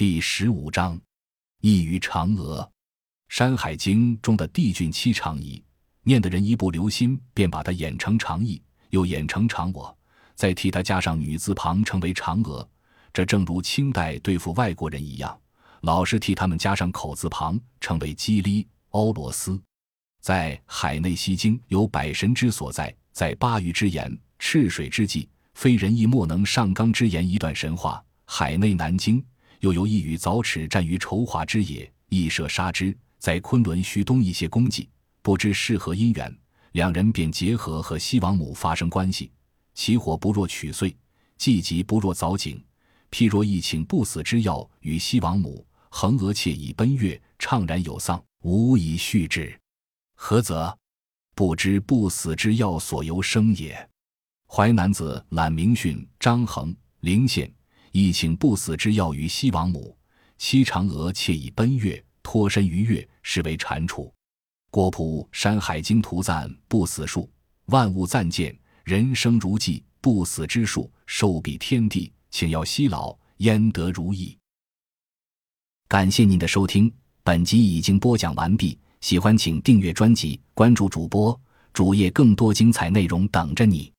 第十五章，异于嫦娥，《山海经》中的帝俊妻长仪，念的人一不留心，便把它演成长意，又演成长我，再替它加上女字旁，成为嫦娥。这正如清代对付外国人一样，老是替他们加上口字旁，成为基利、欧罗斯。在海内西经有百神之所在，在巴渝之言，赤水之际，非人亦莫能上纲之言一段神话。海内南京又有一语早齿战于筹划之野，亦射杀之。在昆仑虚东一些功绩，不知是何因缘，两人便结合和西王母发生关系。其火不若取穗，既急不若凿井。譬若一请不死之药与西王母，横娥妾以奔月，怅然有丧，无以续之。何则？不知不死之药所由生也。《淮南子·览明训》张衡、灵县。亦请不死之药于西王母，妻嫦娥妾以奔月，脱身于月，是为蟾蜍。郭璞《山海经图赞》不死术，万物暂见，人生如寄，不死之术，寿比天地，请要西老，焉得如意？感谢您的收听，本集已经播讲完毕。喜欢请订阅专辑，关注主播主页，更多精彩内容等着你。